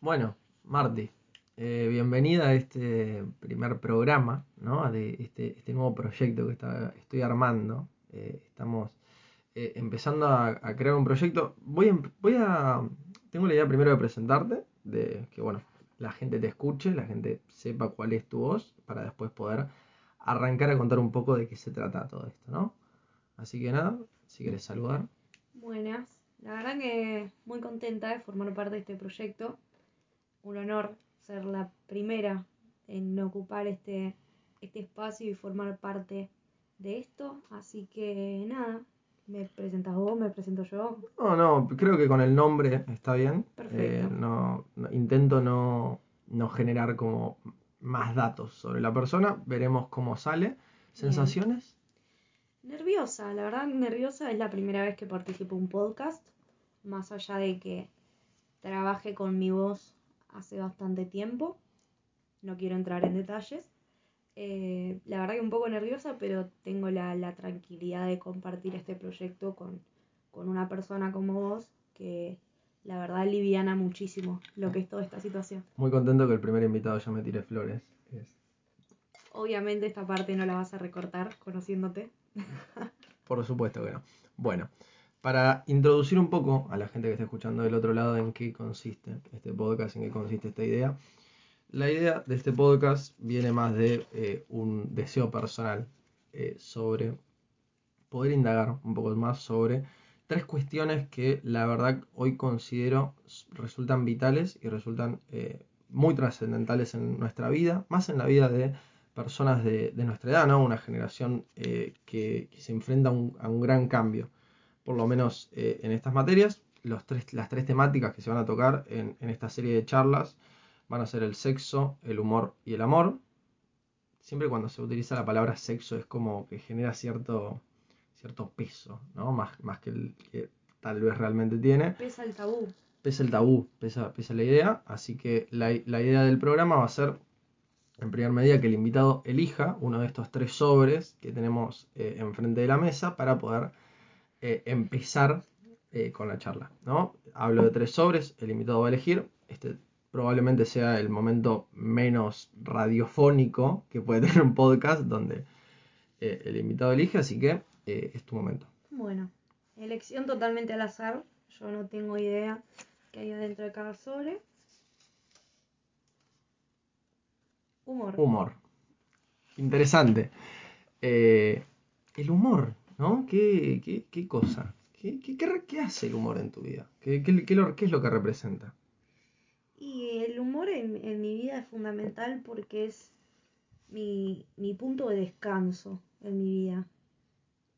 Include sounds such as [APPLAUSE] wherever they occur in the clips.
Bueno, Marti, eh, bienvenida a este primer programa, ¿no? De este, este nuevo proyecto que está, estoy armando. Eh, estamos eh, empezando a, crear un proyecto. Voy, a- voy a. Tengo la idea primero de presentarte, de que, bueno, la gente te escuche, la gente sepa cuál es tu voz, para después poder arrancar a contar un poco de qué se trata todo esto, ¿no? Así que nada, si quieres saludar. Buenas, la verdad que muy contenta de formar parte de este proyecto. Un honor ser la primera en ocupar este, este espacio y formar parte de esto. Así que nada, me presentas vos, me presento yo. No, no, creo que con el nombre está bien. Perfecto. Eh, no, no- intento no, no generar como más datos sobre la persona. Veremos cómo sale. ¿Sensaciones? Nerviosa, la verdad nerviosa, es la primera vez que participo en un podcast. Más allá de que trabaje con mi voz hace bastante tiempo. No quiero entrar en detalles. Eh, la verdad que un poco nerviosa, pero tengo la, la tranquilidad de compartir este proyecto con, con una persona como vos, que la verdad liviana muchísimo lo que es toda esta situación. Muy contento que el primer invitado ya me tire flores. Es- Obviamente esta parte no la vas a recortar conociéndote. por supuesto que no. Bueno, para introducir un poco a la gente que está escuchando del otro lado en qué consiste este podcast, en qué consiste esta idea. La idea de este podcast viene más de eh, un deseo personal eh, sobre poder indagar un poco más sobre tres cuestiones que la verdad hoy considero resultan vitales y resultan eh, muy trascendentales en nuestra vida, más en la vida de personas de, de nuestra edad, ¿no? Una generación que, que se enfrenta a un, a un gran cambio, por lo menos eh, en estas materias. Los tres, las tres temáticas que se van a tocar en, en esta serie de charlas van a ser el sexo, el humor y el amor. Siempre cuando se utiliza la palabra sexo es como que genera cierto, cierto peso, ¿no? Más, más que el que tal vez realmente tiene. Pesa el tabú. Pesa el tabú, pesa, pesa la idea. Así que la, la idea del programa va a ser, en primer medida, que el invitado elija uno de estos tres sobres que tenemos eh, enfrente de la mesa para poder eh, empezar eh, con la charla, ¿no? Hablo de tres sobres, el invitado va a elegir. Este probablemente sea el momento menos radiofónico que puede [LAUGHS] tener un podcast donde eh, el invitado elige, así que es tu momento. Bueno, elección totalmente al azar. Yo no tengo idea qué hay dentro de cada sobre. Humor. Humor. Interesante. Eh, el humor, ¿no? ¿Qué, qué, qué cosa? ¿Qué, qué, qué hace el humor en tu vida? ¿Qué, qué- lo- es lo que representa? Y el humor en, en mi vida es fundamental porque es mi, mi punto de descanso en mi vida.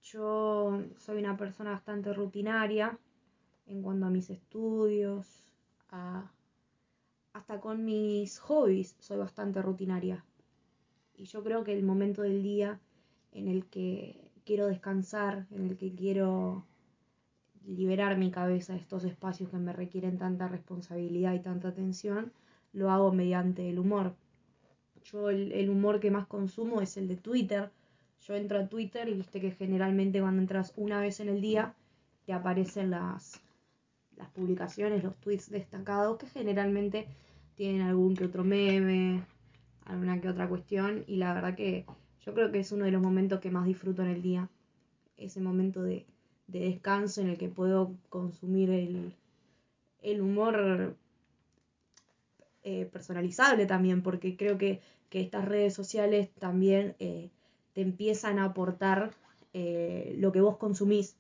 Yo soy una persona bastante rutinaria en cuanto a mis estudios, a- hasta con mis hobbies soy bastante rutinaria. Y yo creo que el momento del día en el que quiero descansar, en el que quiero liberar mi cabeza de estos espacios que me requieren tanta responsabilidad y tanta atención, lo hago mediante el humor. Yo el, humor que más consumo es el de Twitter. Yo entro a Twitter y viste que generalmente cuando entras una vez en el día te aparecen las, las publicaciones, los tweets destacados que generalmente tienen algún que otro meme, alguna que otra cuestión y la verdad que yo creo que es uno de los momentos que más disfruto en el día. Ese momento de, de descanso en el que puedo consumir el, el humor eh, personalizable también, porque creo que, que estas redes sociales también eh, te empiezan a aportar eh, lo que vos consumís.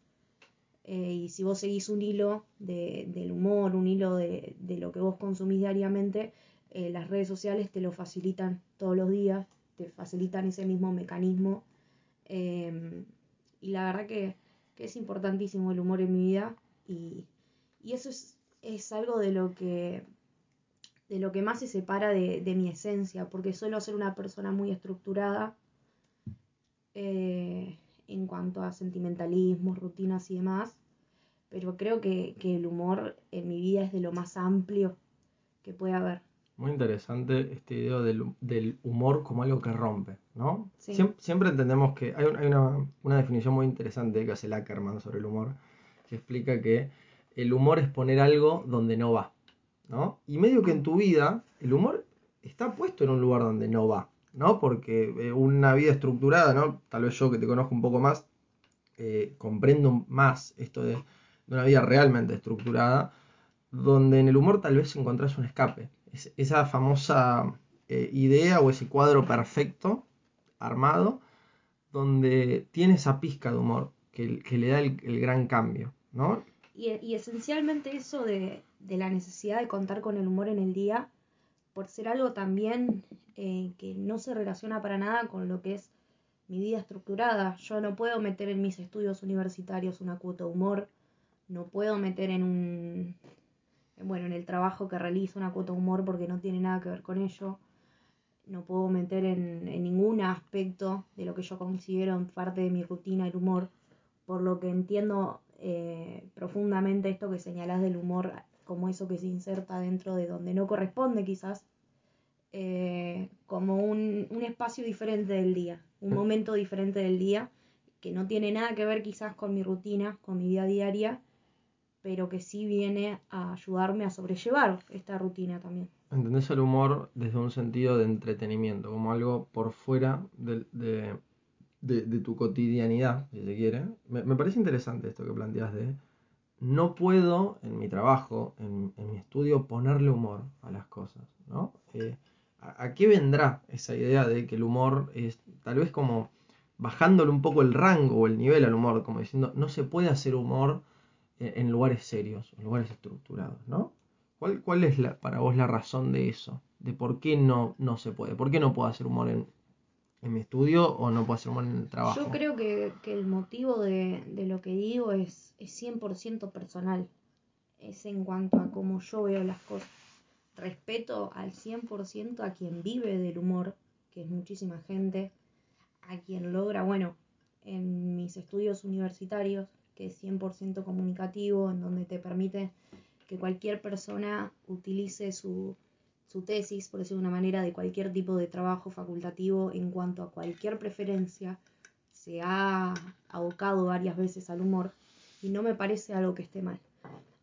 Y si vos seguís un hilo de, del humor, un hilo de, de lo que vos consumís diariamente, las redes sociales te lo facilitan todos los días, te facilitan ese mismo mecanismo. Eh, y la verdad que, es importantísimo el humor en mi vida y, eso es, algo de lo que de lo que más se separa de, de mi esencia, porque suelo ser una persona muy estructurada eh, en cuanto a sentimentalismos, rutinas y demás, pero creo que, que el humor en mi vida es de lo más amplio que puede haber. Muy interesante este idea del, del humor como algo que rompe, ¿no? Sí. Siempre entendemos que hay, hay una, una definición muy interesante que hace Lackerman sobre el humor, que explica que el humor es poner algo donde no va, ¿no? Y medio que en tu vida el humor está puesto en un lugar donde no va, ¿no? Porque eh, una vida estructurada, ¿no? Tal vez yo que te conozco un poco más, eh, comprendo más esto de, de, una vida realmente estructurada, donde en el humor tal vez encontrás un escape. Es, esa famosa eh, idea o ese cuadro perfecto, armado, donde tiene esa pizca de humor que, le da el, gran cambio, ¿no? Y, esencialmente eso de, de, la necesidad de contar con el humor en el día, por ser algo también eh, que no se relaciona para nada con lo que es mi vida estructurada. Yo no puedo meter en mis estudios universitarios una cuota de humor, no puedo meter en un, bueno, en el trabajo que realizo una cuota de humor porque no tiene nada que ver con ello. No puedo meter en, en ningún aspecto de lo que yo considero parte de mi rutina el humor, por lo que entiendo eh, profundamente esto que señalás del humor como eso que se inserta dentro de donde no corresponde quizás, eh, como un, un, espacio diferente del día, un momento diferente del día, que no tiene nada que ver quizás con mi rutina, con mi vida diaria, pero que sí viene a ayudarme a sobrellevar esta rutina también. ¿Entendés el humor desde un sentido de entretenimiento, como algo por fuera de, de, tu cotidianidad, si se quiere? Me, me, parece interesante esto que planteas de no puedo en mi trabajo, en, en mi estudio, ponerle humor a las cosas, ¿no? Eh, ¿a, ¿A qué vendrá esa idea de que el humor es tal vez como bajándole un poco el rango o el nivel al humor, como diciendo, no se puede hacer humor en lugares serios, en lugares estructurados, ¿no? ¿Cuál, cuál es la, para vos la razón de eso? De por qué no, no se puede. ¿Por qué no puedo hacer humor en, en mi estudio o no puedo hacer humor en el trabajo? Yo creo que, que el motivo de, de, lo que digo es, es 100% personal. Es en cuanto a cómo yo veo las cosas. Respeto al 100% a quien vive del humor, que es muchísima gente, a quien logra, bueno, en mis estudios universitarios, que es 100% comunicativo, en donde te permite que cualquier persona utilice su, su tesis, por decirlo de una manera, de cualquier tipo de trabajo facultativo en cuanto a cualquier preferencia, se ha abocado varias veces al humor y no me parece algo que esté mal.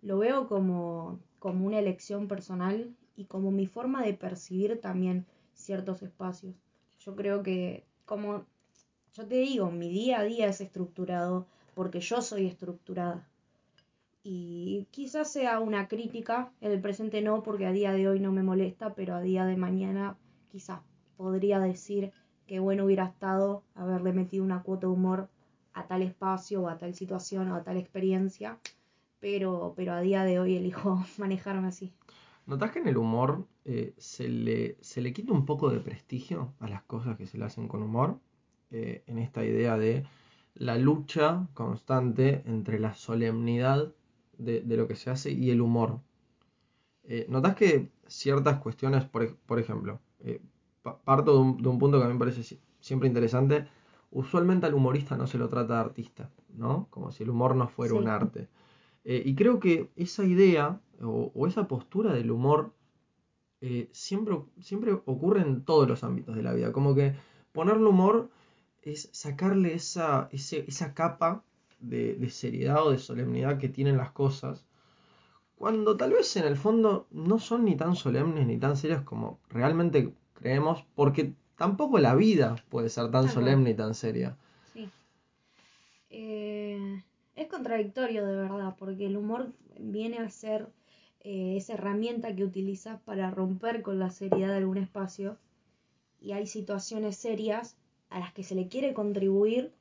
Lo veo como, como una elección personal y como mi forma de percibir también ciertos espacios. Yo creo que, como yo te digo, mi día a día es estructurado porque yo soy estructurada. Y quizás sea una crítica, en el presente no, porque a día de hoy no me molesta, pero a día de mañana quizás podría decir que bueno hubiera estado haberle metido una cuota de humor a tal espacio o a tal situación o a tal experiencia, pero, pero a día de hoy elijo [LAUGHS] manejarme así. ¿Notas que en el humor eh, se, le, se le quita un poco de prestigio a las cosas que se le hacen con humor? Eh, en esta idea de la lucha constante entre la solemnidad de, de lo que se hace y el humor. Eh, ¿Notas que ciertas cuestiones, por, por ejemplo, eh, parto de un, de un, punto que a mí me parece siempre interesante, usualmente al humorista no se lo trata de artista, ¿no? Como si el humor no fuera sí. un arte. Eh, y creo que esa idea o, o esa postura del humor eh, siempre, siempre ocurre en todos los ámbitos de la vida, como que ponerle humor es sacarle esa, ese, esa capa de, de, seriedad o de solemnidad que tienen las cosas, cuando tal vez en el fondo no son ni tan solemnes ni tan serias como realmente creemos, porque tampoco la vida puede ser tan solemne y tan seria. Sí. Eh, es contradictorio de verdad, porque el humor viene a ser eh, esa herramienta que utilizas para romper con la seriedad de algún espacio, y hay situaciones serias a las que se le quiere contribuir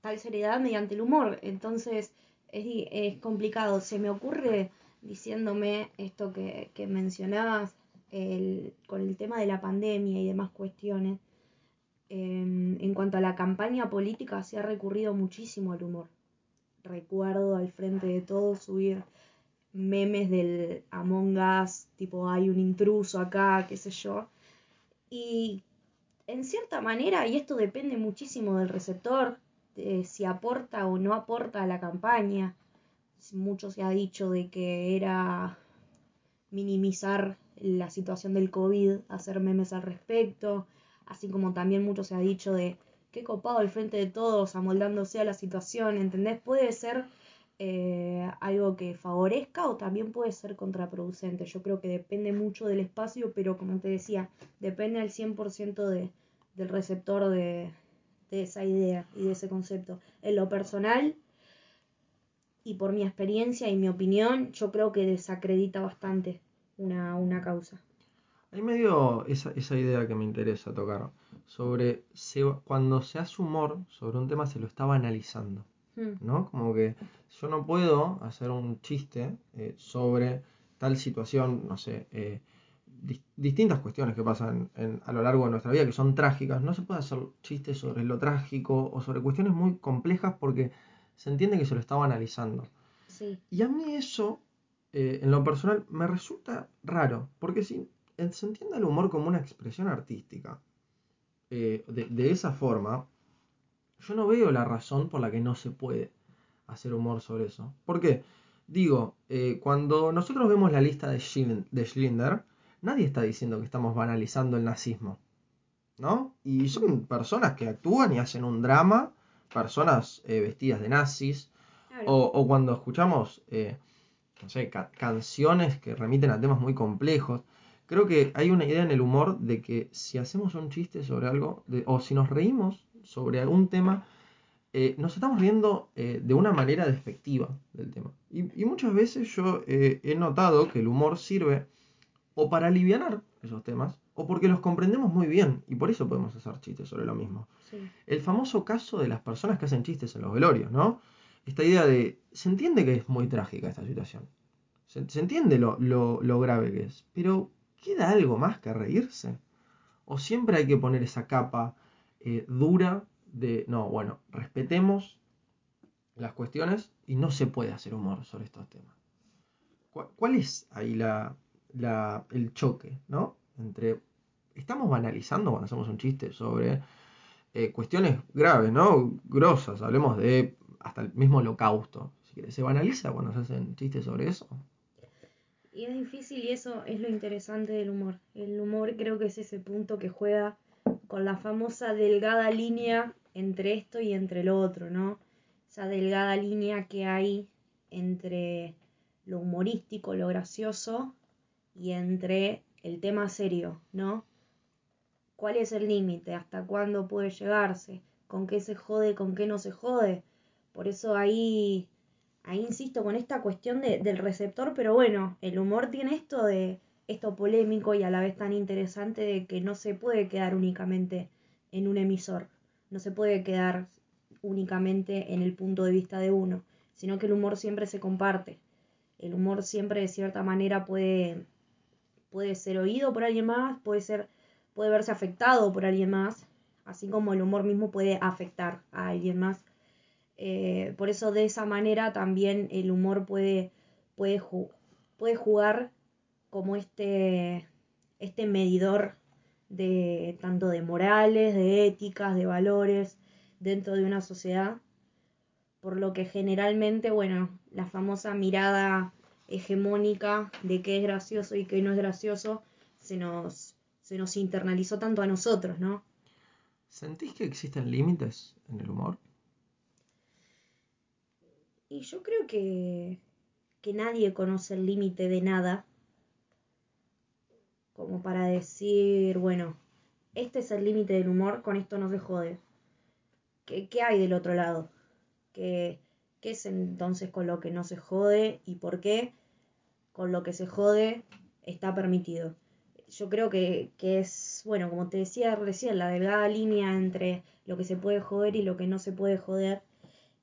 tal seriedad mediante el humor. Entonces es, es complicado. Se me ocurre diciéndome esto que, que mencionabas el, con el tema de la pandemia y demás cuestiones. Eh, en cuanto a la campaña política, se ha recurrido muchísimo al humor. Recuerdo al frente de todos subir memes del Among Us, tipo hay un intruso acá, qué sé yo. Y en cierta manera, y esto depende muchísimo del receptor, de si aporta o no aporta a la campaña. Mucho se ha dicho de que era minimizar la situación del COVID, hacer memes al respecto, así como también mucho se ha dicho de qué copado el frente de todos, amoldándose a la situación, ¿entendés? Puede ser eh, algo que favorezca o también puede ser contraproducente. Yo creo que depende mucho del espacio, pero como te decía, depende al 100% de, del receptor de, esa idea y de ese concepto. En lo personal, y por mi experiencia y mi opinión, yo creo que desacredita bastante una, una causa. Hay medio esa, esa idea que me interesa tocar, sobre cuando se hace humor sobre un tema se lo estaba analizando, hmm. ¿No? Como que yo no puedo hacer un chiste eh, sobre tal situación, no sé, eh, distintas cuestiones que pasan a lo largo de nuestra vida que son trágicas, no se puede hacer chistes sobre lo trágico o sobre cuestiones muy complejas porque se entiende que se lo estaba analizando. Y a mí eso, eh, en lo personal, me resulta raro, porque si se entiende el humor como una expresión artística, de, esa forma, yo no veo la razón por la que no se puede hacer humor sobre eso. ¿Por qué? Digo, eh, cuando nosotros vemos la lista de, de Schlinder, nadie está diciendo que estamos banalizando el nazismo. ¿No? Y son personas que actúan y hacen un drama, personas eh, vestidas de nazis, o, cuando escuchamos, eh, no sé, canciones que remiten a temas muy complejos. Creo que hay una idea en el humor de que si hacemos un chiste sobre algo, o si nos reímos sobre algún tema, eh, nos estamos riendo de una manera despectiva del tema. Y, y muchas veces yo he notado que el humor sirve o para aliviar esos temas, o porque los comprendemos muy bien y por eso podemos hacer chistes sobre lo mismo. El famoso caso de las personas que hacen chistes en los velorios, ¿no? Esta idea de, se entiende que es muy trágica esta situación, se, entiende lo, lo, grave que es, pero ¿queda algo más que reírse? ¿O siempre hay que poner esa capa eh, dura de, no, bueno, respetemos las cuestiones y no se puede hacer humor sobre estos temas? ¿Cuál es ahí la, el choque, ¿no? Entre, estamos banalizando cuando hacemos un chiste sobre eh, cuestiones graves, ¿no? Grosas, hablemos de hasta el mismo holocausto. ¿Se banaliza cuando se hacen chistes sobre eso? Y es difícil y eso es lo interesante del humor. El humor creo que es ese punto que juega con la famosa delgada línea entre esto y entre lo otro, ¿no? Esa delgada línea que hay entre lo humorístico, lo gracioso y entre el tema serio, ¿no? ¿Cuál es el límite? ¿Hasta cuándo puede llegarse? ¿Con qué se jode? ¿Con qué no se jode? Por eso ahí, ahí insisto con esta cuestión de, del receptor, pero bueno, el humor tiene esto de esto polémico y a la vez tan interesante de que no se puede quedar únicamente en un emisor, no se puede quedar únicamente en el punto de vista de uno, sino que el humor siempre se comparte. El humor siempre de cierta manera puede puede ser oído por alguien más, puede ser, puede verse afectado por alguien más, así como el humor mismo puede afectar a alguien más. Eh, por eso de esa manera también el humor puede, puede, puede jugar como este, este medidor de tanto de morales, de éticas, de valores dentro de una sociedad. Por lo que generalmente, bueno, la famosa mirada hegemónica de qué es gracioso y qué no es gracioso se nos, se nos internalizó tanto a nosotros, ¿no? ¿Sentís que existen límites en el humor? Y yo creo que, que nadie conoce el límite de nada como para decir, bueno, este es el límite del humor, con esto no se jode. ¿Qué, ¿Qué, hay del otro lado? ¿Qué, ¿Qué es entonces con lo que no se jode y por qué con lo que se jode está permitido? Yo creo que, es, bueno, como te decía recién, la delgada línea entre lo que se puede joder y lo que no se puede joder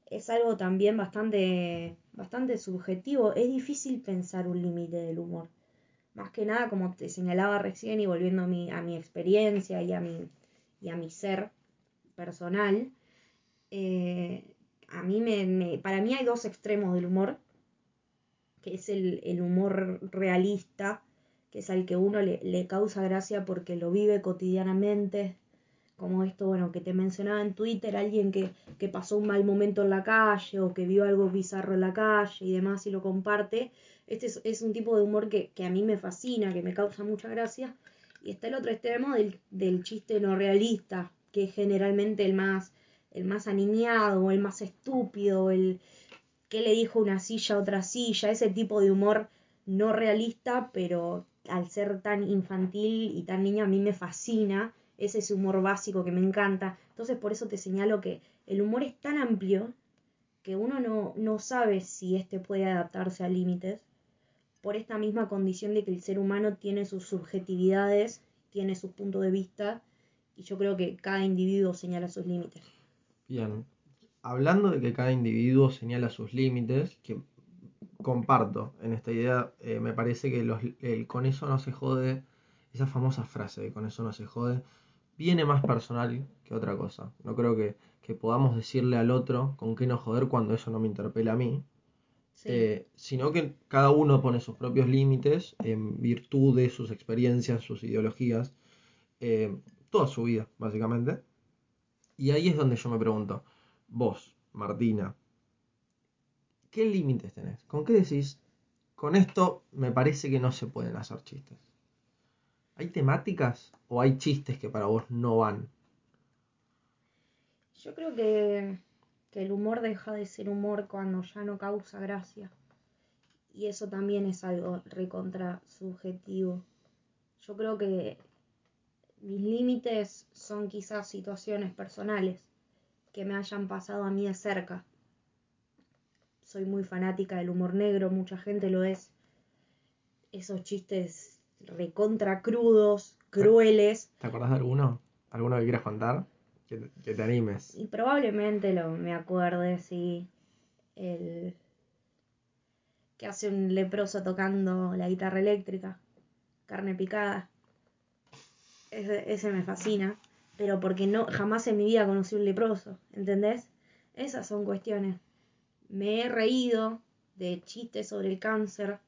es algo también bastante, bastante subjetivo. Es difícil pensar un límite del humor. Más que nada, como te señalaba recién y volviendo a mi, a mi experiencia y a mi, y a mi ser personal, eh, a mí me, para mí hay dos extremos del humor, que es el, humor realista, que es al que uno le, causa gracia porque lo vive cotidianamente, como esto, bueno, que te mencionaba en Twitter, alguien que, que pasó un mal momento en la calle o que vio algo bizarro en la calle y demás y lo comparte. Este es, un tipo de humor que, que, a mí me fascina, que me causa mucha gracia. Y está el otro extremo del, del chiste no realista, que es generalmente el más el más aniñado, el más estúpido, el qué le dijo una silla a otra silla, ese tipo de humor no realista, pero al ser tan infantil y tan niña a mí me fascina, es ese humor básico que me encanta. Entonces por eso te señalo que el humor es tan amplio que uno no, no sabe si éste puede adaptarse a límites por esta misma condición de que el ser humano tiene sus subjetividades, tiene sus puntos de vista y yo creo que cada individuo señala sus límites. Bien, hablando de que cada individuo señala sus límites, que comparto en esta idea, eh, me parece que los, con eso no se jode, esa famosa frase de con eso no se jode, viene más personal que otra cosa. No creo que, podamos decirle al otro con qué no joder cuando eso no me interpela a mí, eh, sino que cada uno pone sus propios límites en virtud de sus experiencias, sus ideologías, eh, toda su vida, básicamente. Y ahí es donde yo me pregunto, vos, Martina, ¿qué límites tenés? ¿Con qué decís? Con esto me parece que no se pueden hacer chistes. ¿Hay temáticas o hay chistes que para vos no van? Yo creo que, que el humor deja de ser humor cuando ya no causa gracia. Y eso también es algo recontra subjetivo. Yo creo que mis límites son quizás situaciones personales que me hayan pasado a mí de cerca. Soy muy fanática del humor negro, mucha gente lo es. Esos chistes recontra crudos, crueles. ¿Te acordás de alguno? ¿Alguno que quieras contar? Que, te animes. Y probablemente lo, me acuerde, sí. El que hace un leproso tocando la guitarra eléctrica, carne picada. ese me fascina pero porque no jamás en mi vida conocí un leproso, ¿entendés? Esas son cuestiones. Me he reído de chistes sobre el cáncer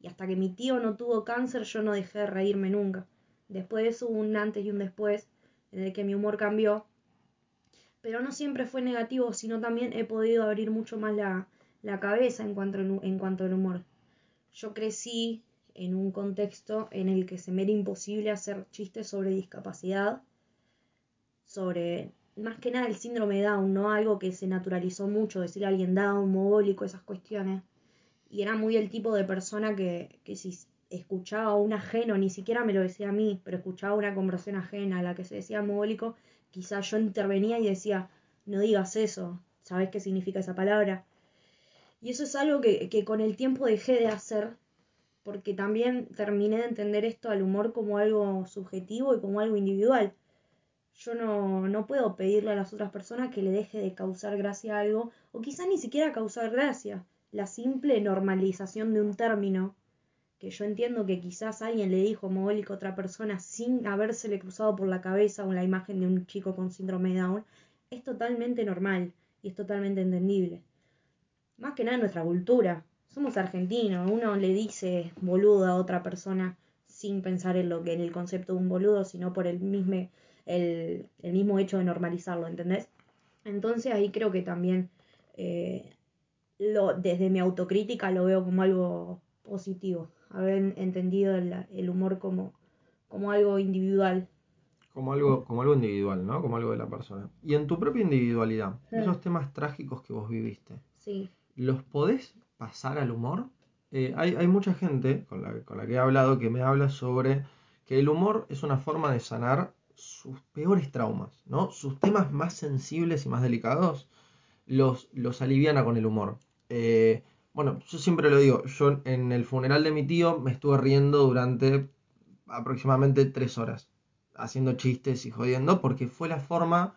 y hasta que mi tío no tuvo cáncer yo no dejé de reírme nunca. Después hubo un antes y un después en el que mi humor cambió, pero no siempre fue negativo, sino también he podido abrir mucho más la, la cabeza en cuanto, en cuanto al humor. Yo crecí en un contexto en el que se me era imposible hacer chistes sobre discapacidad sobre más que nada el síndrome Down, ¿no? Algo que se naturalizó mucho, decirle a alguien Down, mogólico, esas cuestiones. Y era muy el tipo de persona que, que escuchaba a un ajeno, ni siquiera me lo decía a mí, pero escuchaba una conversación ajena a la que se decía mogólico, quizás yo intervenía y decía, no digas eso, ¿sabes qué significa esa palabra? Y eso es algo que, que con el tiempo dejé de hacer, porque también terminé de entender esto al humor como algo subjetivo y como algo individual yo no, no puedo pedirle a las otras personas que le deje de causar gracia algo, o quizá ni siquiera causar gracia. La simple normalización de un término, que yo entiendo que quizás alguien le dijo mogólico a otra persona sin habérsele cruzado por la cabeza o la imagen de un chico con síndrome de Down, es totalmente normal y es totalmente entendible. Más que nada en nuestra cultura. Somos argentinos, uno le dice boludo a otra persona sin pensar en lo que en el concepto de un boludo, sino por el mismo el, mismo hecho de normalizarlo, ¿entendés? Entonces ahí creo que también eh, lo, desde mi autocrítica lo veo como algo positivo, haber entendido el, humor como, como algo individual. Como algo, como algo individual, ¿no? Como algo de la persona. Y en tu propia individualidad, esos temas trágicos que vos viviste, sí. ¿los podés pasar al humor? Eh, hay, hay, mucha gente con la, con la que he hablado que me habla sobre que el humor es una forma de sanar sus peores traumas, ¿no? Sus temas más sensibles y más delicados los, los aliviana con el humor. Eh, bueno, yo siempre lo digo, yo en el funeral de mi tío me estuve riendo durante aproximadamente tres horas, haciendo chistes y jodiendo, porque fue la forma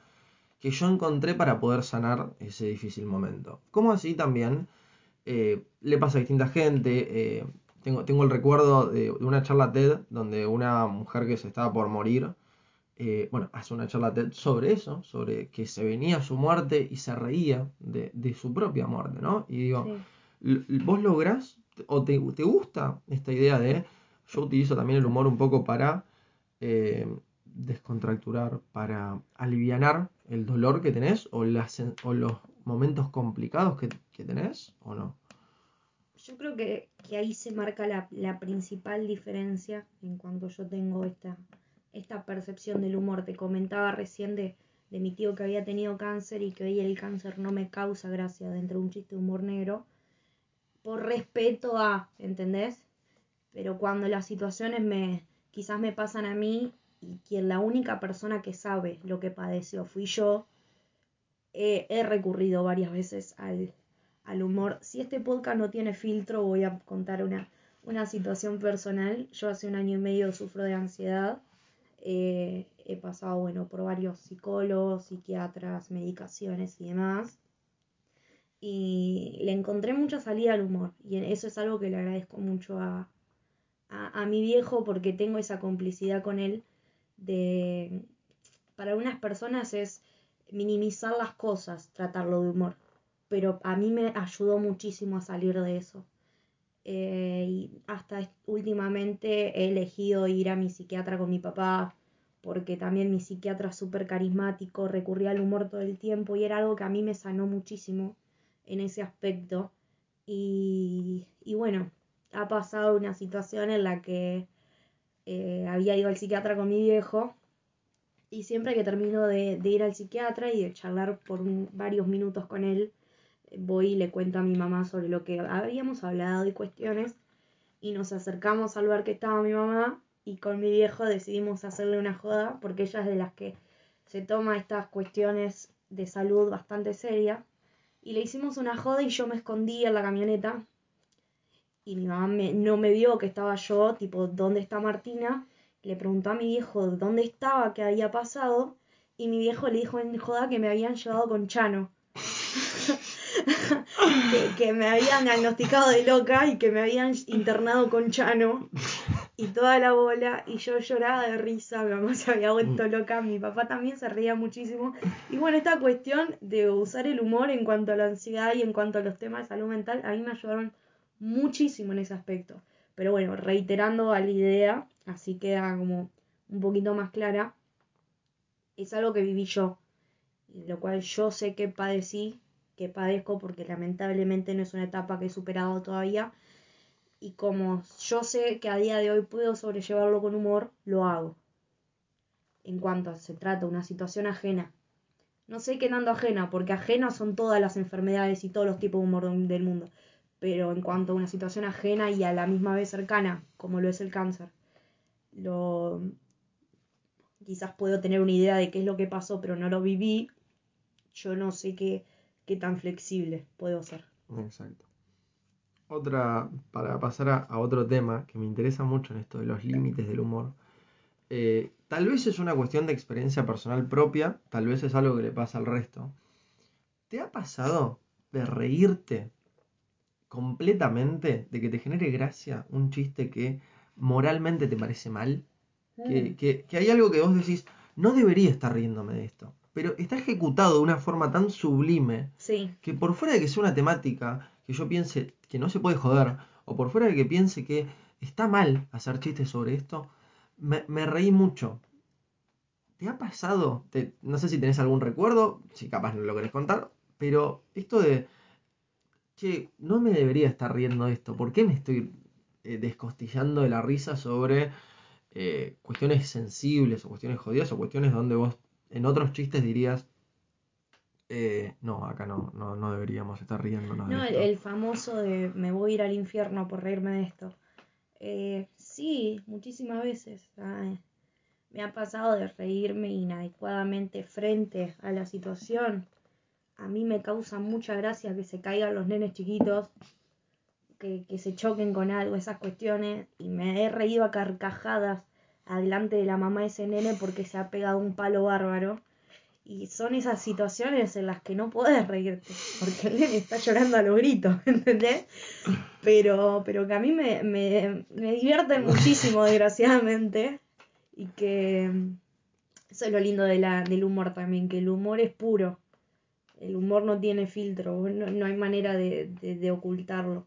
que yo encontré para poder sanar ese difícil momento. Como así también eh, le pasa a distinta gente. Eh, tengo, tengo el recuerdo de, una charla TED donde una mujer que se estaba por morir eh, bueno, hace una charla sobre eso, sobre que se venía su muerte y se reía de, su propia muerte, ¿no? Y digo, ¿vos lográs o te, gusta esta idea de, yo utilizo también el humor un poco para eh, descontracturar, para aliviar el dolor que tenés o, las, o los momentos complicados que, tenés o no? Yo creo que, ahí se marca la, principal diferencia en cuanto yo tengo esta esta percepción del humor. Te comentaba recién de, de mi tío que había tenido cáncer y que hoy el cáncer no me causa gracia dentro de un chiste de humor negro, por respeto a, ¿entendés? Pero cuando las situaciones me quizás me pasan a mí y quien la única persona que sabe lo que padeció fui yo, he recurrido varias veces al, al humor. Si este podcast no tiene filtro, voy a contar una, una situación personal. Yo hace un año y medio sufro de ansiedad. Eh, he pasado, bueno, por varios psicólogos, psiquiatras, medicaciones y demás. Y le encontré mucha salida al humor. Y eso es algo que le agradezco mucho a, a, mi viejo porque tengo esa complicidad con él de... Para algunas personas es minimizar las cosas, tratarlo de humor pero a mí me ayudó muchísimo a salir de eso. Eh, y hasta últimamente he elegido ir a mi psiquiatra con mi papá, porque también mi psiquiatra es súper carismático, recurría al humor todo el tiempo y era algo que a mí me sanó muchísimo en ese aspecto. Y, y bueno, ha pasado una situación en la que eh, había ido al psiquiatra con mi viejo y siempre que termino de, de ir al psiquiatra y de charlar por varios minutos con él, voy y le cuento a mi mamá sobre lo que habíamos hablado y cuestiones y nos acercamos al lugar que estaba mi mamá y con mi viejo decidimos hacerle una joda porque ella es de las que se toma estas cuestiones de salud bastante seria y le hicimos una joda y yo me escondí en la camioneta y mi mamá no me vio que estaba yo, tipo, ¿dónde está Martina? Le preguntó a mi viejo dónde estaba, qué había pasado y mi viejo le dijo en joda que me habían llevado con Chano. [LAUGHS] que, me habían diagnosticado de loca y que me habían internado con Chano y toda la bola y yo lloraba de risa, mi mamá [LAUGHS] se había vuelto loca, mi papá también se reía muchísimo. Y bueno, esta cuestión de usar el humor en cuanto a la ansiedad y en cuanto a los temas de salud mental, a mí me ayudaron muchísimo en ese aspecto. Pero bueno, reiterando a la idea, así queda como un poquito más clara, es algo que viví yo, lo cual yo sé que padecí que padezco porque lamentablemente no es una etapa que he superado todavía. Y como yo sé que a día de hoy puedo sobrellevarlo con humor, lo hago. En cuanto se trata de una situación ajena. No sé qué tanto ajena, porque ajenas son todas las enfermedades y todos los tipos de humor del mundo. Pero en cuanto a una situación ajena y a la misma vez cercana, como lo es el cáncer, lo quizás puedo tener una idea de qué es lo que pasó, pero no lo viví. Yo no sé qué qué tan flexible puedo ser. Exacto. Otra, para pasar a, otro tema que me interesa mucho en esto de los límites del humor, eh, tal vez es una cuestión de experiencia personal propia, tal vez es algo que le pasa al resto. ¿Te ha pasado de reírte completamente, de que te genere gracia un chiste que moralmente te parece mal? Que, mm. que, que hay algo que vos decís, no debería estar riéndome de esto pero está ejecutado de una forma tan sublime que por fuera de que sea una temática que yo piense que no se puede joder, o por fuera de que piense que está mal hacer chistes sobre esto, me, reí mucho. ¿Te ha pasado? no sé si tenés algún recuerdo, si capaz no lo querés contar, pero esto de, che, no me debería estar riendo esto, ¿por qué me estoy eh, descostillando de la risa sobre eh, cuestiones sensibles o cuestiones jodidas o cuestiones donde vos en otros chistes dirías, eh, no, acá no, no, deberíamos estar riéndonos. No, el famoso de me voy a ir al infierno por reírme de esto. Eh, sí, muchísimas veces. me ha pasado de reírme inadecuadamente frente a la situación. A mí me causa mucha gracia que se caigan los nenes chiquitos, que, que se choquen con algo, esas cuestiones, y me he reído a carcajadas adelante de la mamá de ese nene porque se ha pegado un palo bárbaro. Y son esas situaciones en las que no puedes reírte, porque el nene está llorando a los gritos, [LAUGHS] ¿entendés? Pero, pero que a mí me, me, me divierten muchísimo, [LAUGHS] desgraciadamente, y que eso es lo lindo de la, del humor también, que el humor es puro, el humor no tiene filtro, no, no hay manera de, de, de ocultarlo.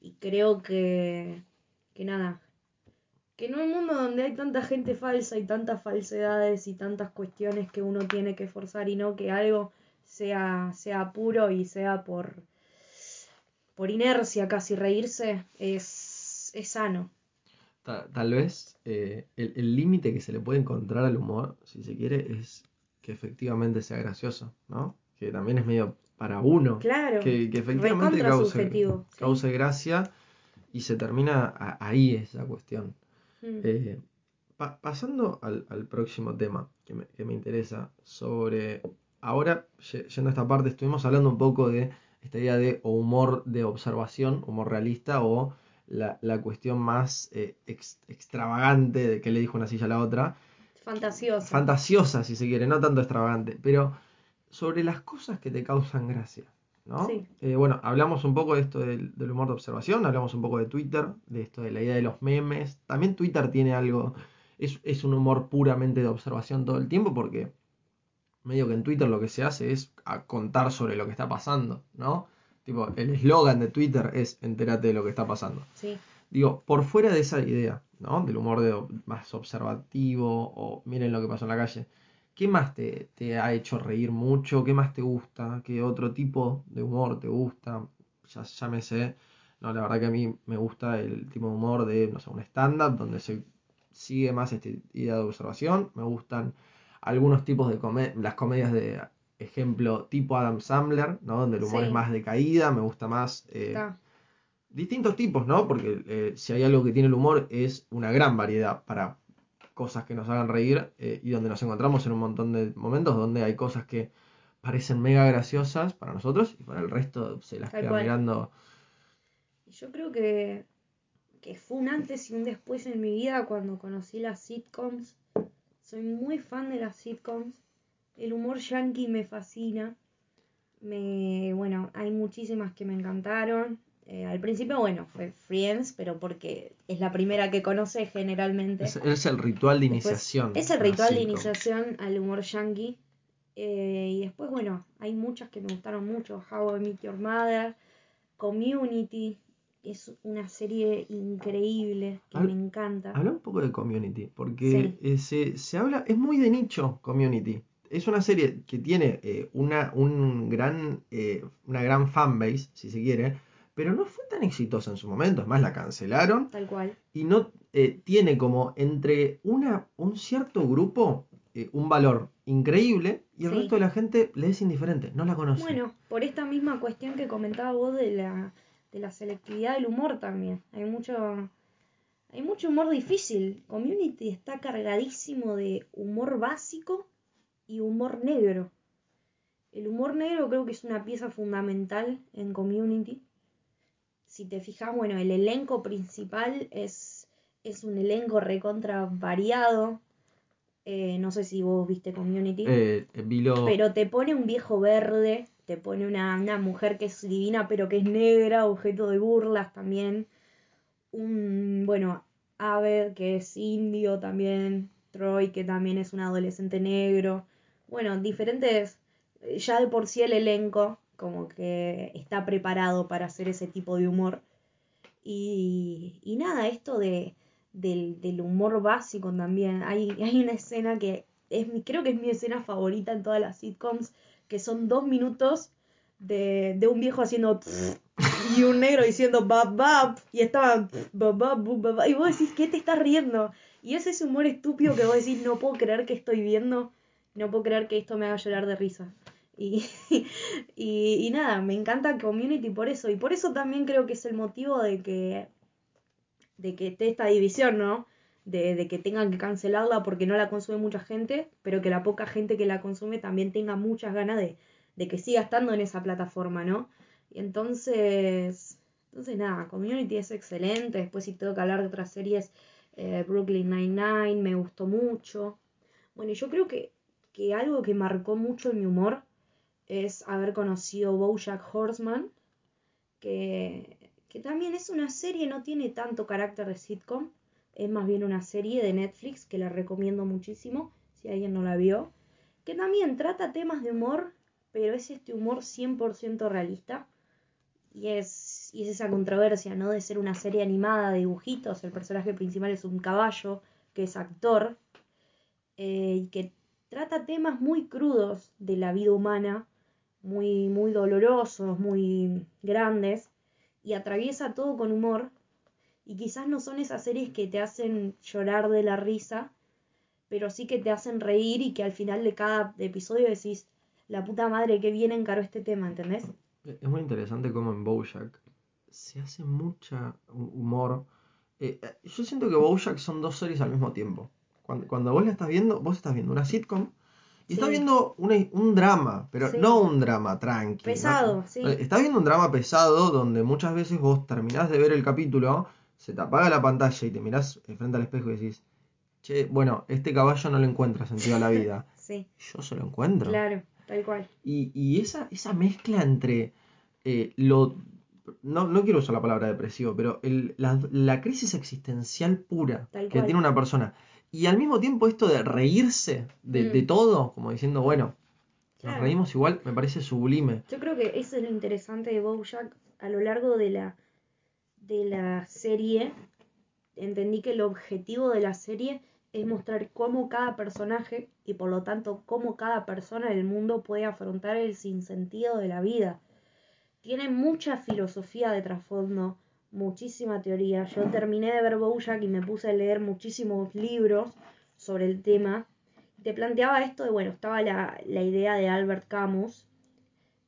Y creo que, que nada, que en un mundo donde hay tanta gente falsa y tantas falsedades y tantas cuestiones que uno tiene que forzar y no que algo sea, sea puro y sea por, por inercia casi reírse, es, es sano. Tal, vez eh, el límite que se le puede encontrar al humor, si se quiere, es que efectivamente sea gracioso, ¿no? Que también es medio para uno. Claro. Que, que efectivamente cause, cause gracia y se termina a- ahí esa cuestión. Mm. Eh, pa- pasando al, al próximo tema que me, que me interesa, sobre. Ahora, ye- yendo a esta parte, estuvimos hablando un poco de esta idea de humor de observación, humor realista, o la, la cuestión más eh, ex- extravagante de que le dijo una silla a la otra, Fantasioso. fantasiosa si se quiere, no tanto extravagante, pero sobre las cosas que te causan gracia, ¿no? Sí. Eh, bueno, hablamos un poco de esto del, del humor de observación, hablamos un poco de Twitter, de esto de la idea de los memes. También Twitter tiene algo, es, es un humor puramente de observación todo el tiempo porque medio que en Twitter lo que se hace es a contar sobre lo que está pasando, ¿no? Tipo, el eslogan de Twitter es entérate de lo que está pasando. Sí. Digo, por fuera de esa idea, ¿no? Del humor de, más observativo o miren lo que pasó en la calle. ¿Qué más te, te ha hecho reír mucho? ¿Qué más te gusta? ¿Qué otro tipo de humor te gusta? Ya, ya me sé. No, la verdad que a mí me gusta el tipo de humor de, no sé, un stand-up donde se sigue más esta idea de observación. Me gustan algunos tipos de comedias, las comedias de ejemplo tipo Adam Sandler, ¿no? Donde el humor Sí. es más de caída, me gusta más... eh, distintos tipos, ¿no? Porque eh, si hay algo que tiene el humor es una gran variedad para cosas que nos hagan reír eh, y donde nos encontramos en un montón de momentos donde hay cosas que parecen mega graciosas para nosotros y para el resto se las Tal queda cual. mirando. Yo creo que, que fue un antes y un después en mi vida cuando conocí las sitcoms. Soy muy fan de las sitcoms. El humor yankee me fascina. Me, bueno, hay muchísimas que me encantaron. Eh, al principio, bueno, fue Friends, pero porque es la primera que conoce generalmente. Es, es el ritual de Después, iniciación. es el ritual de iniciación al humor yankee. Eh, y después, bueno, hay muchas que me gustaron mucho. How I Met Your Mother, Community. Es una serie increíble que me encanta. Habla un poco de Community, porque eh, se, se habla, es muy de nicho Community. Es una serie que tiene eh, una, un gran, eh, una gran fanbase, si se quiere, pero no fue tan exitosa en su momento. Es más, la cancelaron Tal cual. y no eh, tiene como entre una, un cierto grupo eh, un valor increíble y el Sí. resto de la gente le es indiferente, no la conoce. Bueno, por esta misma cuestión que comentaba vos de la, de la selectividad del humor también. Hay mucho, hay mucho humor difícil. Community está cargadísimo de humor básico y humor negro. El humor negro creo que es una pieza fundamental en Community. Si te fijas, bueno, el elenco principal es, es un elenco recontra variado. Eh, no sé si vos viste Community. Eh, Pero te pone un viejo verde, te pone una, una mujer que es divina pero que es negra, objeto de burlas también. Un, bueno, Abed que es indio también. Troy que también es un adolescente negro. Bueno, diferentes. Ya de por sí el elenco como que está preparado para hacer ese tipo de humor. Y, nada, esto de, del, humor básico también. Hay, una escena que es creo que es mi escena favorita en todas las sitcoms, que son dos minutos de, un viejo haciendo y un negro diciendo bab bab y estaban y vos decís ¿qué te estás riendo? Y es ese humor estúpido que vos decís no puedo creer que estoy viendo, no puedo creer que esto me haga llorar de risa. [LAUGHS] Y, y, nada, me encanta Community por eso. Y por eso también creo que es el motivo de que, de que esté esta división, ¿no? De, de que tengan que cancelarla porque no la consume mucha gente, pero que la poca gente que la consume también tenga muchas ganas de, de que siga estando en esa plataforma, ¿no? Y entonces, entonces nada, Community es excelente. Después si tengo que hablar de otras series, eh, Brooklyn Nine-Nine me gustó mucho. Bueno, yo creo que, que algo que marcó mucho mi humor es haber conocido Bojack Horseman, que, que también es una serie, no tiene tanto carácter de sitcom, es más bien una serie de Netflix que la recomiendo muchísimo, si alguien no la vio, que también trata temas de humor, pero es este humor 100% realista. Y es, y es esa controversia, ¿no? De ser una serie animada de dibujitos, el personaje principal es un caballo, que es actor, eh, y que trata temas muy crudos de la vida humana, muy, muy dolorosos, muy grandes, y atraviesa todo con humor. Y quizás no son esas series que te hacen llorar de la risa, pero sí que te hacen reír y que al final de cada episodio decís, la puta madre que bien encaró este tema, ¿entendés? Es muy interesante cómo en Bojack se hace mucha humor. Eh, eh, yo siento que Bojack son dos series al mismo tiempo. Cuando, cuando vos la estás viendo, vos estás viendo una sitcom y estás Sí. viendo una- un drama, pero Sí. no un drama tranqui. ¿no? Pesado, sí. Eh, Estás viendo un drama pesado donde muchas veces vos terminás de ver el capítulo, se te apaga la pantalla y te mirás frente al espejo y decís, che, bueno, este caballo no le encuentra sentido a la vida. [LAUGHS] Sí, Yo se lo encuentro. claro, tal cual. Y, y esa, esa mezcla entre eh, lo... No, no quiero usar la palabra depresivo, pero el- la, la crisis existencial pura Tal que cual. tiene una persona. Y al mismo tiempo esto de reírse de, Mm. de todo, como diciendo, bueno, nos reímos igual, me parece sublime. Yo creo que eso es lo interesante de Bojack a lo largo de la de la serie. Entendí que el objetivo de la serie es mostrar cómo cada personaje y por lo tanto cómo cada persona del mundo puede afrontar el sinsentido de la vida. Tiene mucha filosofía de trasfondo, muchísima teoría. Yo terminé de ver Bojack y me puse a leer muchísimos libros sobre el tema. Te planteaba esto de, bueno, estaba la, la idea de Albert Camus,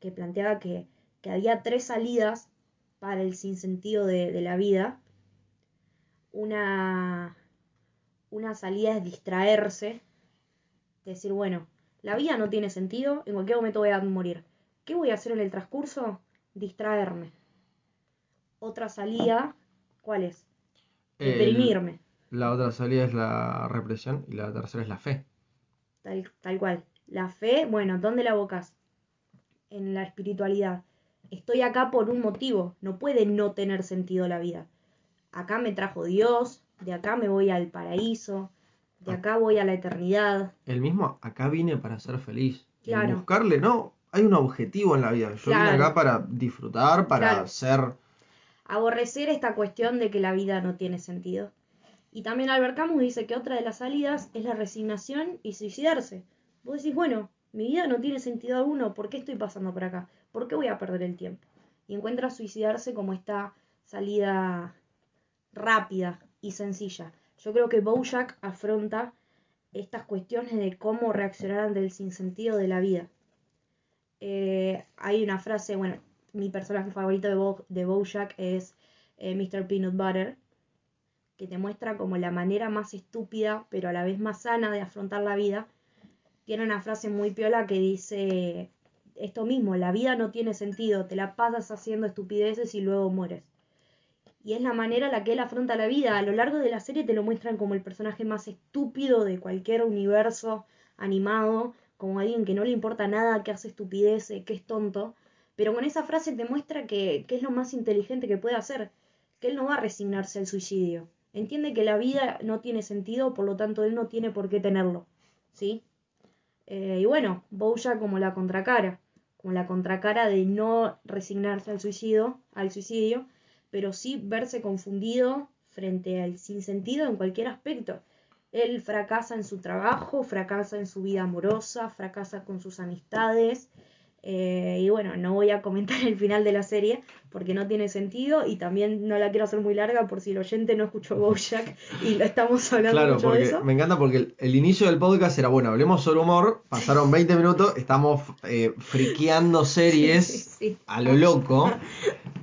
que planteaba que, que había tres salidas para el sinsentido de, de la vida. Una, una salida es distraerse, decir, bueno, la vida no tiene sentido, en cualquier momento voy a morir. ¿Qué voy a hacer en el transcurso? Distraerme. Otra salida, ¿cuál es? El- Deprimirme, la otra salida es la represión y la tercera es la fe. tal, tal cual. La fe, bueno, ¿dónde la abocas? En la espiritualidad. Estoy acá por un motivo, no puede no tener sentido la vida. Acá me trajo Dios, de acá me voy al paraíso, de acá voy a la eternidad. El mismo, acá vine para ser feliz. Y Claro. buscarle, no, hay un objetivo en la vida. Yo vine acá para disfrutar, para Claro. ser... aborrecer esta cuestión de que la vida no tiene sentido. Y también Albert Camus dice que otra de las salidas es la resignación y suicidarse. Vos decís, bueno, mi vida no tiene sentido alguno, ¿por qué estoy pasando por acá? ¿Por qué voy a perder el tiempo? Y encuentra suicidarse como esta salida rápida y sencilla. Yo creo que Bojack afronta estas cuestiones de cómo reaccionar ante el sinsentido de la vida. Eh, hay una frase, bueno, mi personaje favorito de, Bo de Bojack es eh, Mr. Peanut Butter, que te muestra como la manera más estúpida, pero a la vez más sana de afrontar la vida. Tiene una frase muy piola que dice esto mismo, la vida no tiene sentido, te la pasas haciendo estupideces y luego mueres. Y es la manera en la que él afronta la vida. A lo largo de la serie te lo muestran como el personaje más estúpido de cualquier universo animado, como alguien que no le importa nada, que hace estupideces, que es tonto. Pero con esa frase te muestra que, que es lo más inteligente que puede hacer, que él no va a resignarse al suicidio. Entiende que la vida no tiene sentido, por lo tanto él no tiene por qué tenerlo. ¿Sí? Eh, y bueno, Bojack como la contracara, como la contracara de no resignarse al suicidio, al suicidio, pero sí verse confundido frente al sinsentido en cualquier aspecto. Él fracasa en su trabajo, fracasa en su vida amorosa, fracasa con sus amistades. Eh, y bueno, no voy a comentar el final de la serie porque no tiene sentido y también no la quiero hacer muy larga por si el oyente no escuchó Bojack y lo estamos hablando Claro, mucho de porque eso. me encanta porque el, el inicio del podcast era, bueno, hablemos sobre humor, pasaron 20 minutos, estamos eh, friqueando series Sí. a lo loco.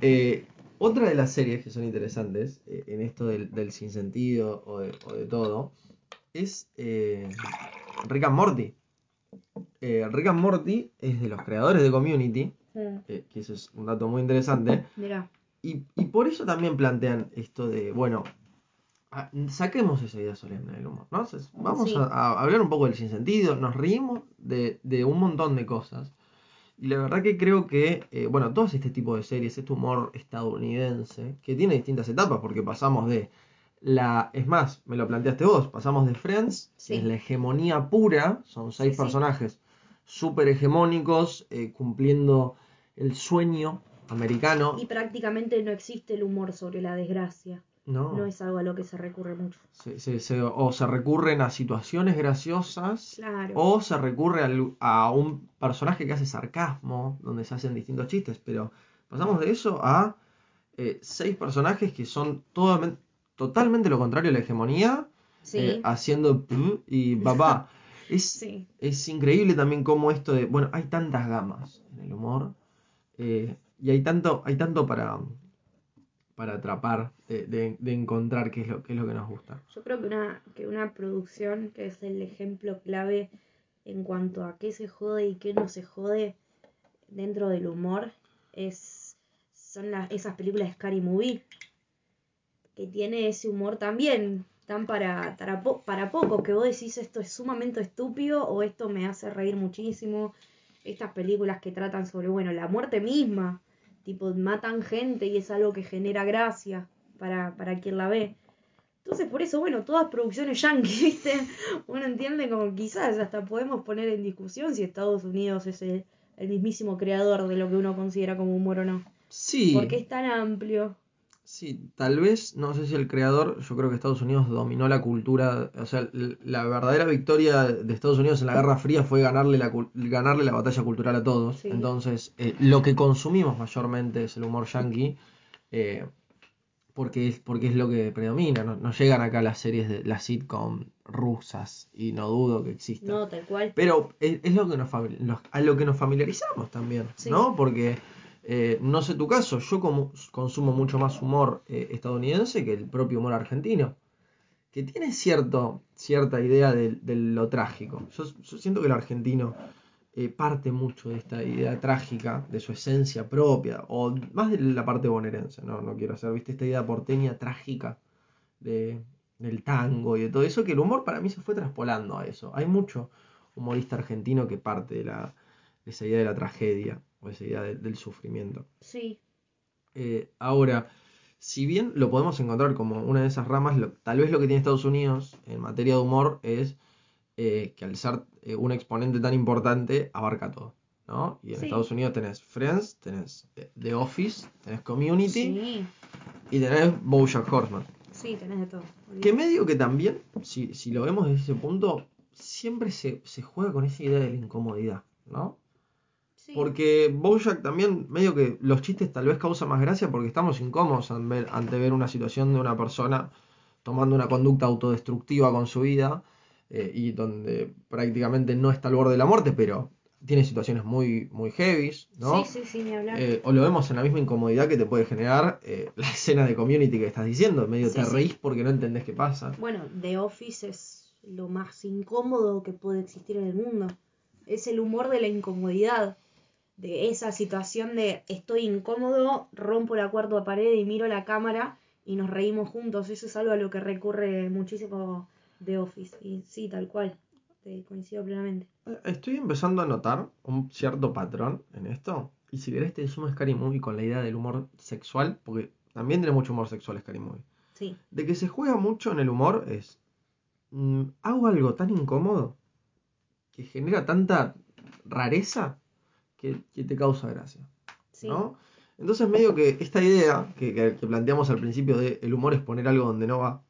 Eh, otra de las series que son interesantes eh, en esto del, del sinsentido o de, o de todo es Rick and Morty. Eh, Rick and Morty es de los creadores de Community, eh, que eso es un dato muy interesante. Mirá, Y, y por eso también plantean esto de, bueno, saquemos esa idea solemne del humor, ¿no? Entonces, vamos Sí. a, a hablar un poco del sinsentido, nos reímos de, de un montón de cosas. Y la verdad que creo que, eh, bueno, todo este tipo de series, este humor estadounidense, que tiene distintas etapas, porque pasamos de la, es más, me lo planteaste vos, pasamos de Friends, Sí. es la hegemonía pura, son seis sí. personajes súper hegemónicos, eh, cumpliendo el sueño americano. y prácticamente no existe el humor sobre la desgracia. No, No es algo a lo que se recurre mucho. se- se- se- o se recurren a situaciones graciosas Claro. o se recurre al- a un personaje que hace sarcasmo, donde se hacen distintos chistes, pero pasamos de eso a eh, seis personajes que son totalmente, totalmente lo contrario a la hegemonía Sí. eh, haciendo y papá. [LAUGHS] Es, Sí. es increíble también cómo esto de, bueno, hay tantas gamas en el humor eh, y hay tanto, hay tanto para, para atrapar, de, de- de encontrar qué es, lo, qué es lo que nos gusta. Yo creo que una, que una producción que es el ejemplo clave en cuanto a qué se jode y qué no se jode dentro del humor es son las, esas películas de Scary Movie que tiene ese humor también tan para, para, para poco que vos decís esto es sumamente estúpido o esto me hace reír muchísimo estas películas que tratan sobre bueno la muerte misma tipo matan gente y es algo que genera gracia para, para quien la ve entonces, por eso, bueno, todas producciones yankees, [LAUGHS] ¿viste? Uno entiende como quizás hasta podemos poner en discusión si Estados Unidos es el, el mismísimo creador de lo que uno considera como humor o no. Sí, Porque es tan amplio. Sí, tal vez, no sé si el creador, yo creo que Estados Unidos dominó la cultura, o sea, la verdadera victoria de Estados Unidos en la Guerra Fría fue ganarle la, ganarle la batalla cultural a todos. Sí. Entonces, eh, lo que consumimos mayormente es el humor yankee, eh, porque es, porque es lo que predomina. No, no llegan acá las series de las sitcom rusas y no dudo que existan. No, tal cual. Pero es, es lo que nos a lo que nos familiarizamos también, Sí. ¿no? Porque eh, no sé tu caso, yo como consumo mucho más humor eh, estadounidense que el propio humor argentino, que tiene cierta idea de, lo trágico. Yo, siento que el argentino eh, parte mucho de esta idea trágica, de su esencia propia, o más de la parte bonaerense, no, no quiero hacer, ¿viste? Esta idea porteña trágica de, del tango y de todo eso, que el humor para mí se fue traspolando a eso. Hay mucho humorista argentino que parte de, la, de esa idea de la tragedia o esa idea de- del sufrimiento. Sí, Eh, ahora, si bien lo podemos encontrar como una de esas ramas, lo- tal vez lo que tiene Estados Unidos en materia de humor es eh, que al ser eh, un exponente tan importante abarca todo. ¿no? Y en Sí. Estados Unidos tenés Friends, tenés The Office, tenés Community sí, y tenés Bojack Horseman. sí, tenés de todo. Que medio que también, si, si lo vemos desde ese punto, siempre se, se juega con esa idea de la incomodidad, ¿no? Sí, Porque Bojack también, medio que los chistes tal vez causan más gracia porque estamos incómodos ante ver, ante ver una situación de una persona tomando una conducta autodestructiva con su vida eh, y donde prácticamente no está al borde de la muerte, pero tiene situaciones muy, muy heavies, ¿no? sí, sí, sí, ni hablar. Eh, o lo vemos en la misma incomodidad que te puede generar eh, la escena de community que estás diciendo. Medio Sí, te sí. reís porque no entendés qué pasa. Bueno, The Office es lo más incómodo que puede existir en el mundo. Es el humor de la incomodidad, de esa situación de estoy incómodo, rompo la cuarta pared y miro la cámara y nos reímos juntos. Eso es algo a lo que recurre muchísimo The Office. Y sí, tal cual, te coincido plenamente. Eh, Estoy empezando a notar un cierto patrón en esto. Y si querés te sumo Scary Movie con la idea del humor sexual, porque también tiene mucho humor sexual Scary Movie. Sí, De que se juega mucho en el humor es, mm, hago algo tan incómodo que genera tanta rareza que, que te causa gracia. sí, ¿no? Entonces medio que esta idea que, planteamos al principio de el humor es poner algo donde no va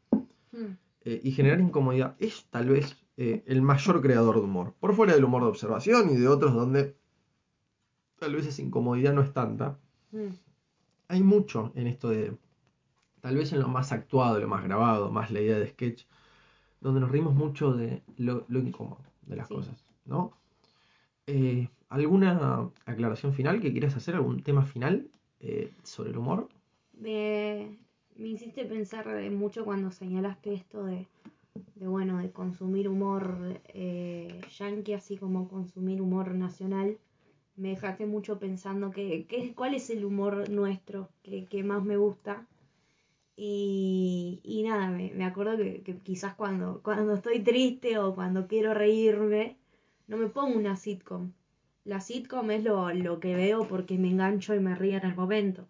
Mm, eh, y generar incomodidad es tal vez eh, el mayor creador de humor. Por fuera del humor de observación y de otros donde tal vez esa incomodidad no es tanta. mm, Hay mucho en esto de, tal vez en lo más actuado, lo más grabado, más la idea de sketch, donde nos rimos mucho de lo, lo incómodo de las Sí. cosas, ¿no? Eh, ¿Alguna aclaración final que quieras hacer? ¿Algún tema final eh, sobre el humor? Me, me hiciste pensar eh, mucho cuando señalaste esto de, de bueno, de consumir humor eh, yankee así como consumir humor nacional. Me dejaste mucho pensando que, que- cuál es el humor nuestro que, que más me gusta. Y, y nada, me, me acuerdo que, que quizás cuando, cuando estoy triste o cuando quiero reírme, no me pongo una sitcom. La sitcom es lo, lo que veo porque me engancho y me río en el momento.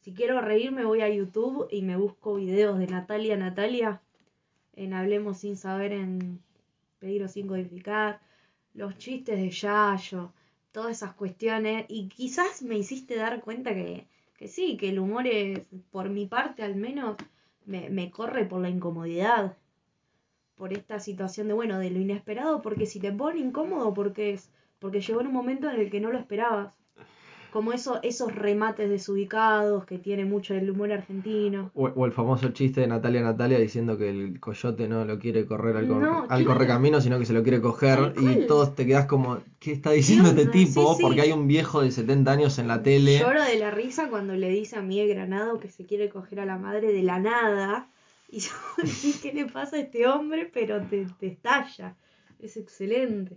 Si quiero reírme voy a YouTube y me busco videos de Natalia Natalia en Hablemos sin saber en Pedir o sin codificar, los chistes de Yayo, todas esas cuestiones y quizás me hiciste dar cuenta que, que sí, que el humor es, por mi parte al menos, me, me corre por la incomodidad, por esta situación de, bueno, de lo inesperado, porque si te pone incómodo, porque es, porque llegó en un momento en el que no lo esperabas. como eso, esos remates desubicados que tiene mucho el humor argentino. O, o el famoso chiste de Natalia Natalia diciendo que el coyote no lo quiere correr al, cor- No, al claro. correcamino, sino que se lo quiere coger. Y todos te quedas como, ¿qué está diciendo este tipo? Sí, sí. Porque hay un viejo de 70 años en la tele. Lloro de la risa cuando le dice a Miguel Granado que se quiere coger a la madre de la nada. Y yo [LAUGHS] ¿qué le pasa a este hombre? Pero te, te estalla. Es excelente.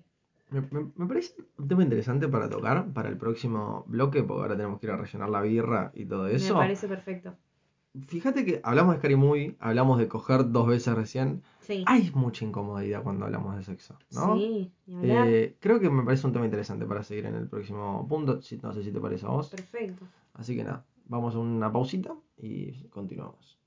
Me, me- me parece un tema interesante para tocar para el próximo bloque, porque ahora tenemos que ir a rellenar la birra y todo eso. Me parece perfecto. Fíjate que hablamos de Scary Movie, hablamos de coger dos veces recién. Sí. Hay mucha incomodidad cuando hablamos de sexo, ¿no? Sí, ni hablar. Eh, creo que me parece un tema interesante para seguir en el próximo punto. Si, no sé si te parece a vos. Perfecto. Así que nada, vamos a una pausita y continuamos.